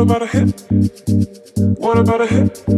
About a hit? What about a hit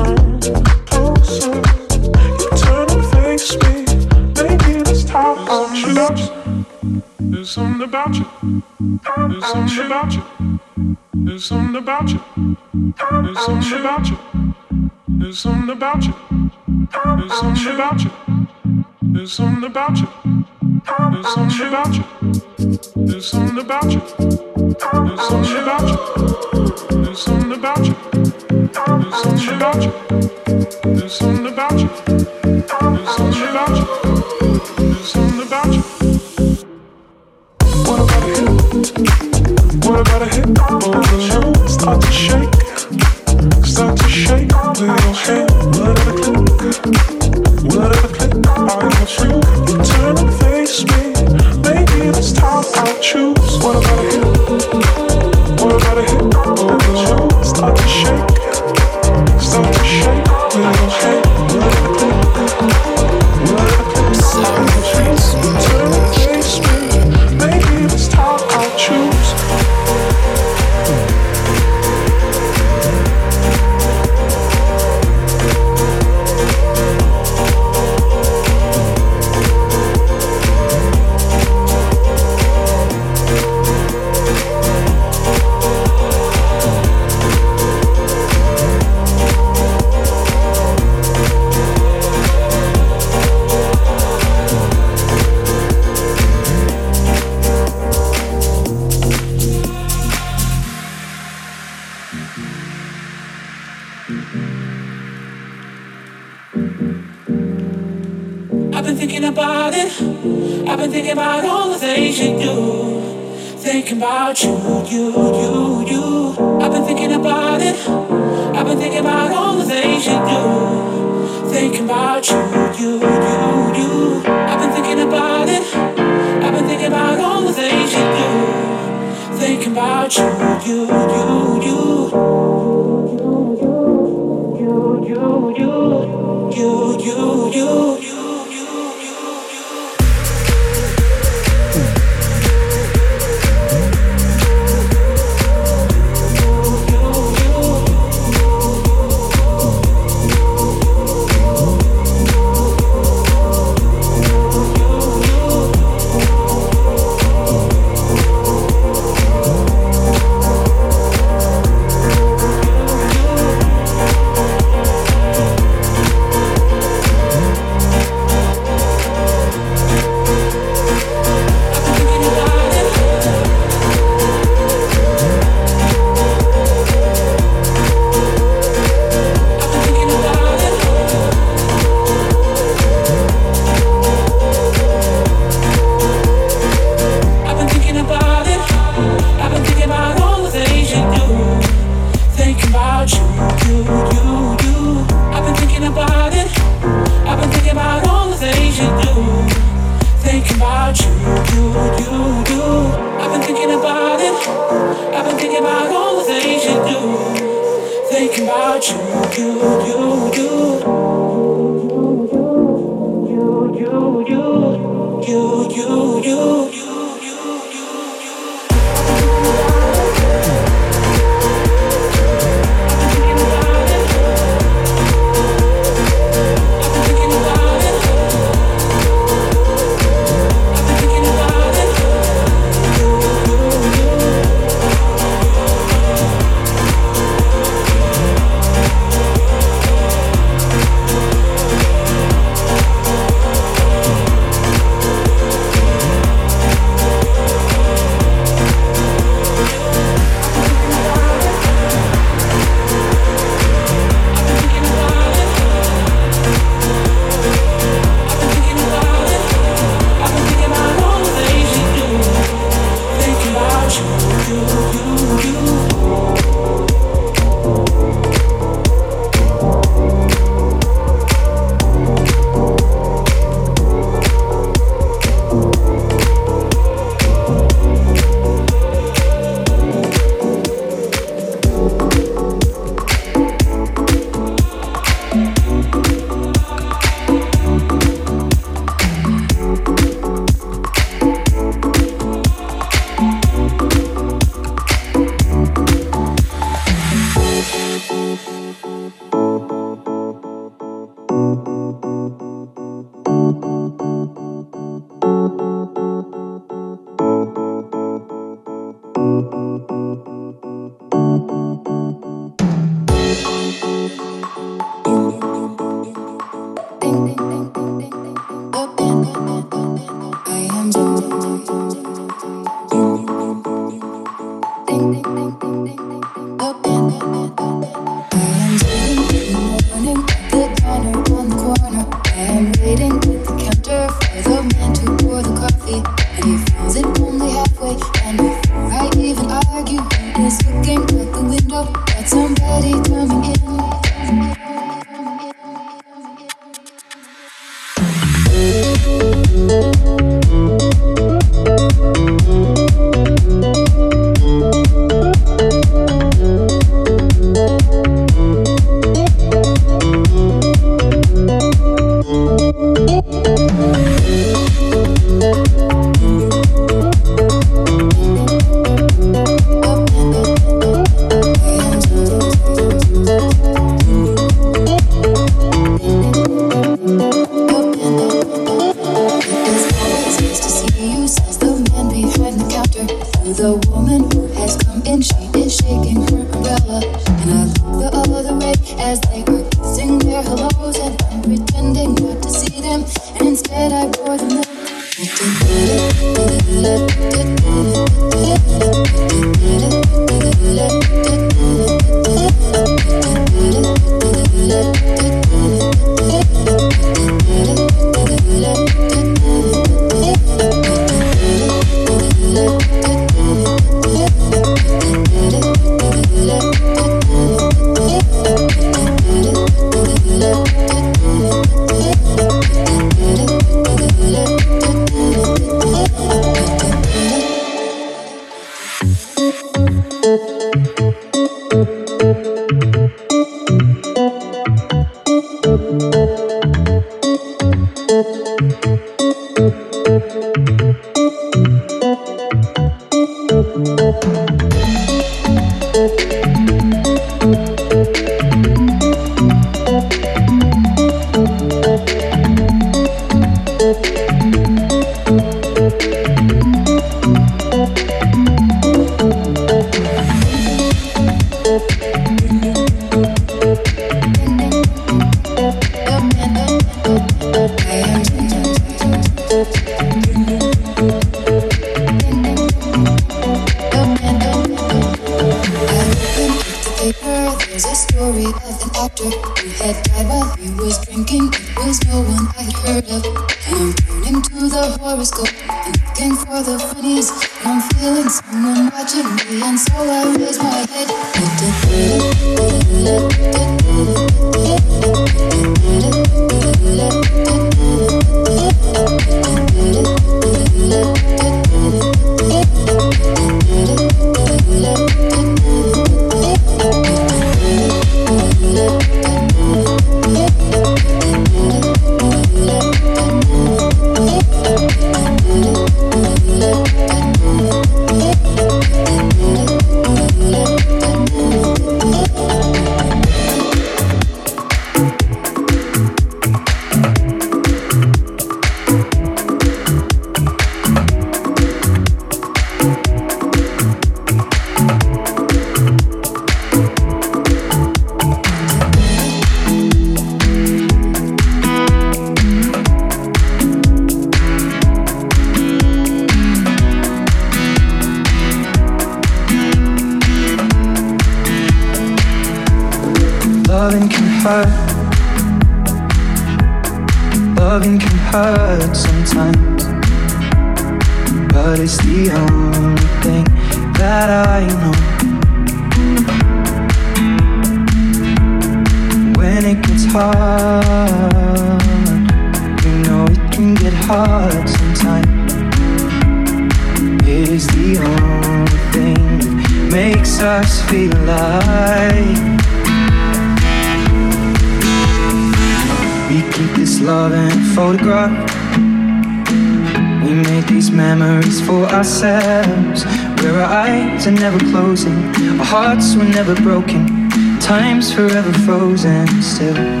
broken, time's forever frozen still.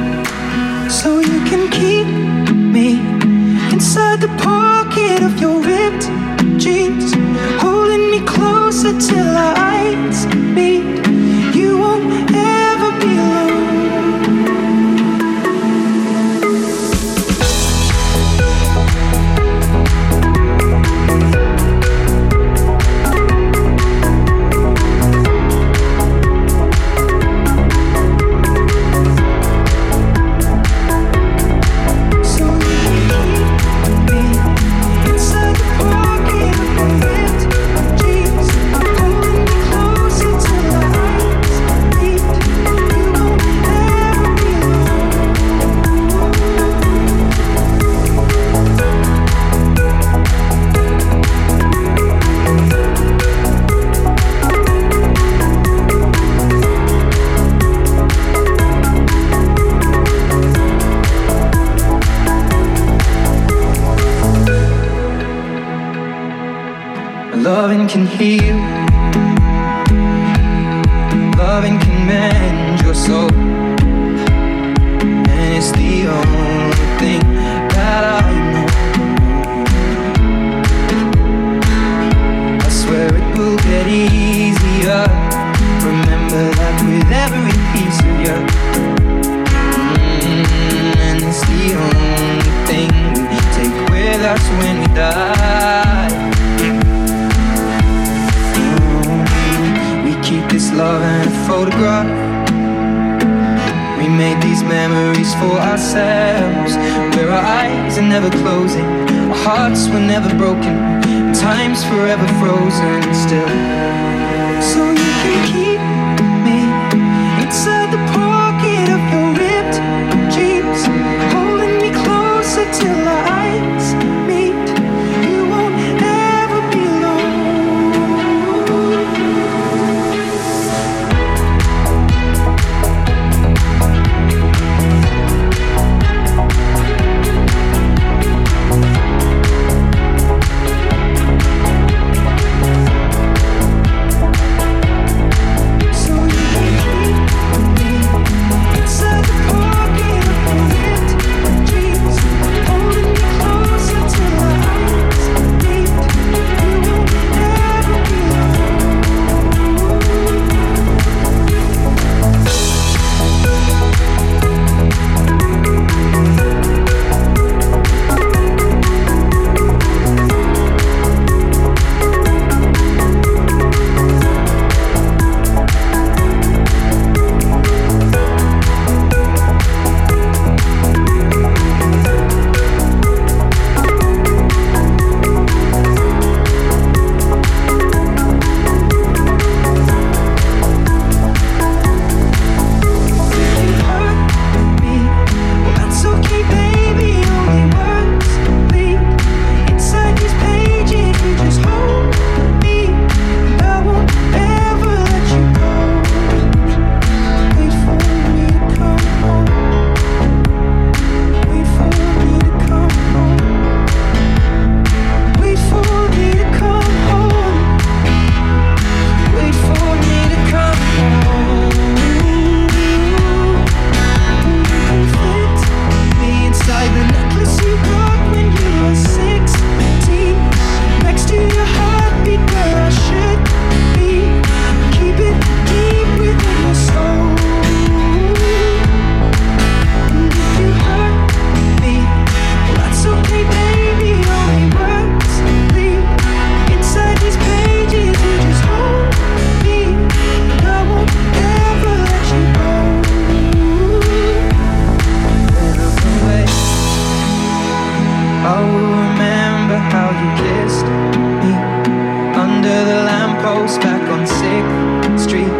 close back on 6th Street,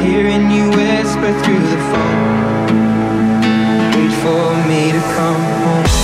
hearing you whisper through the phone. Wait for me to come home.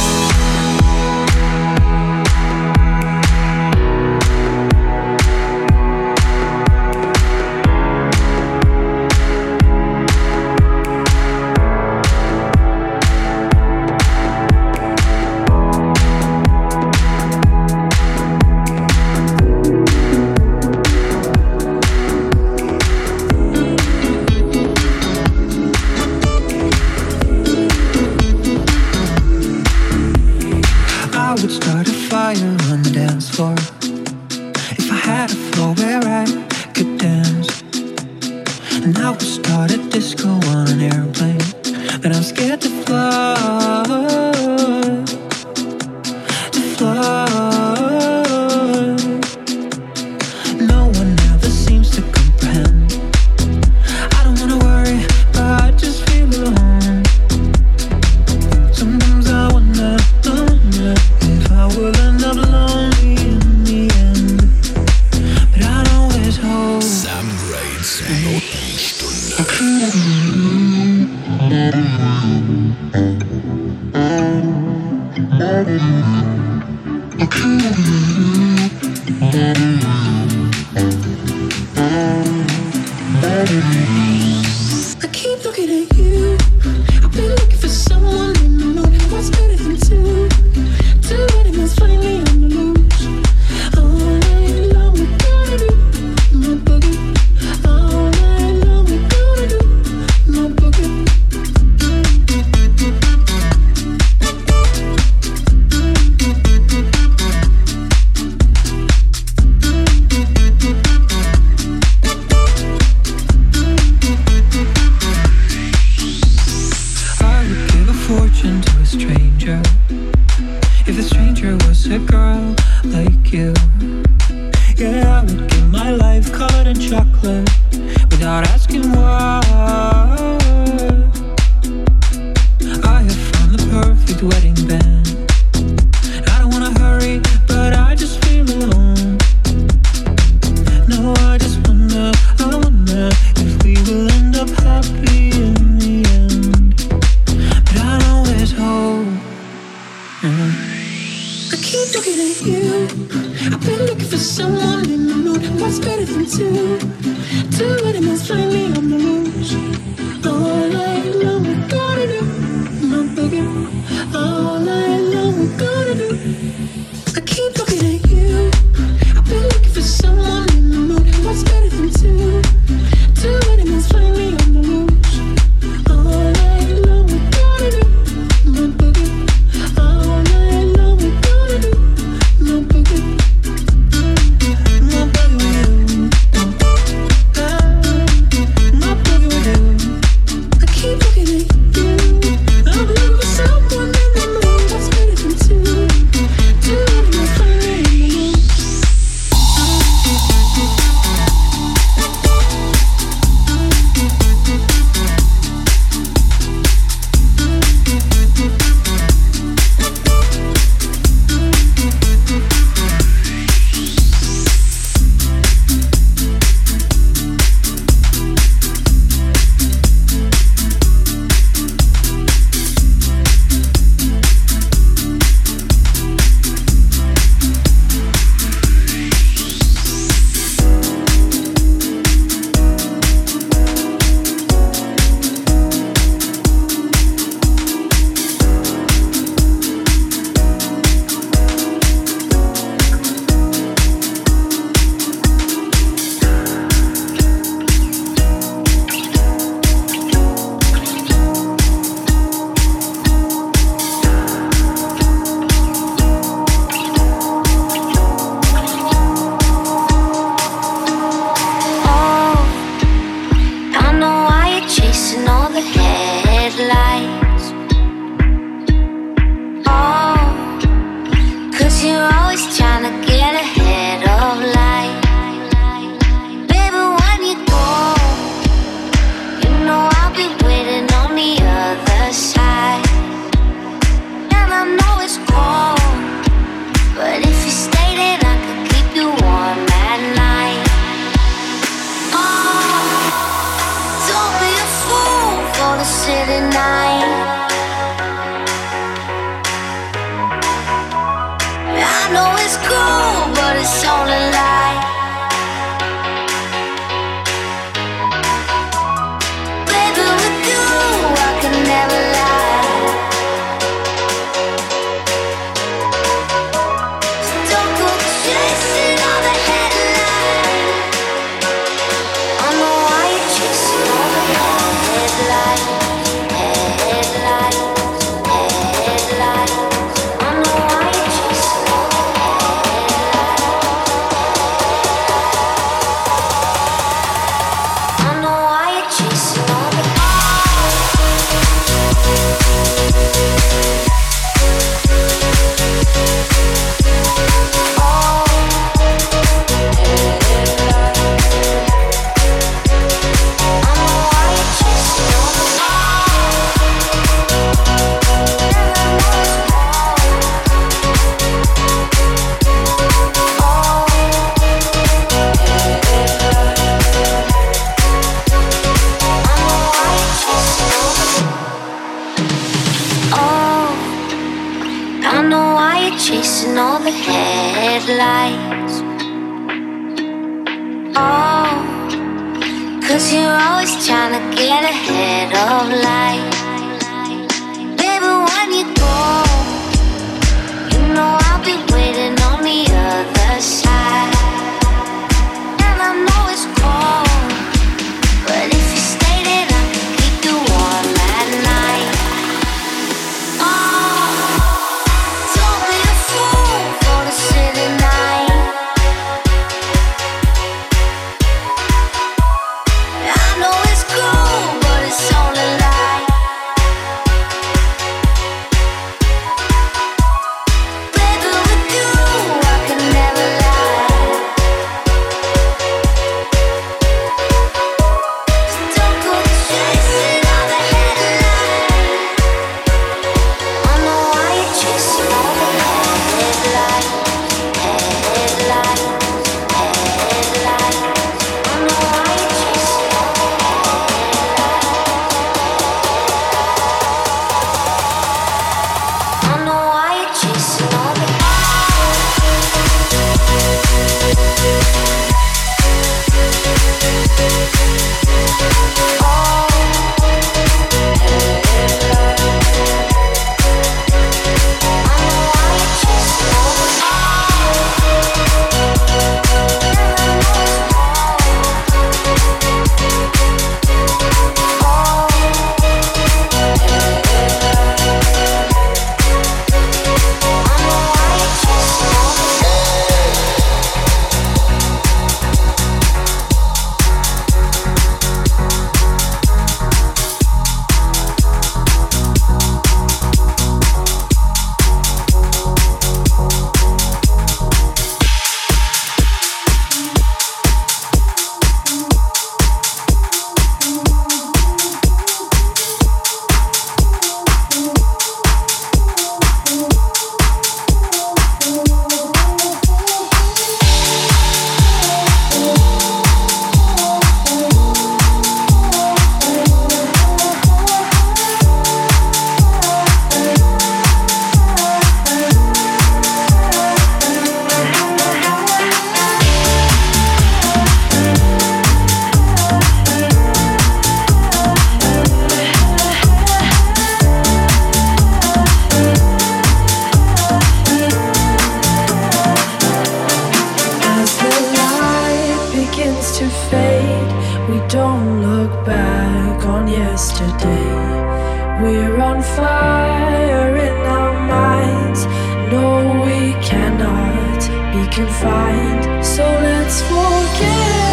Be confined. So let's forget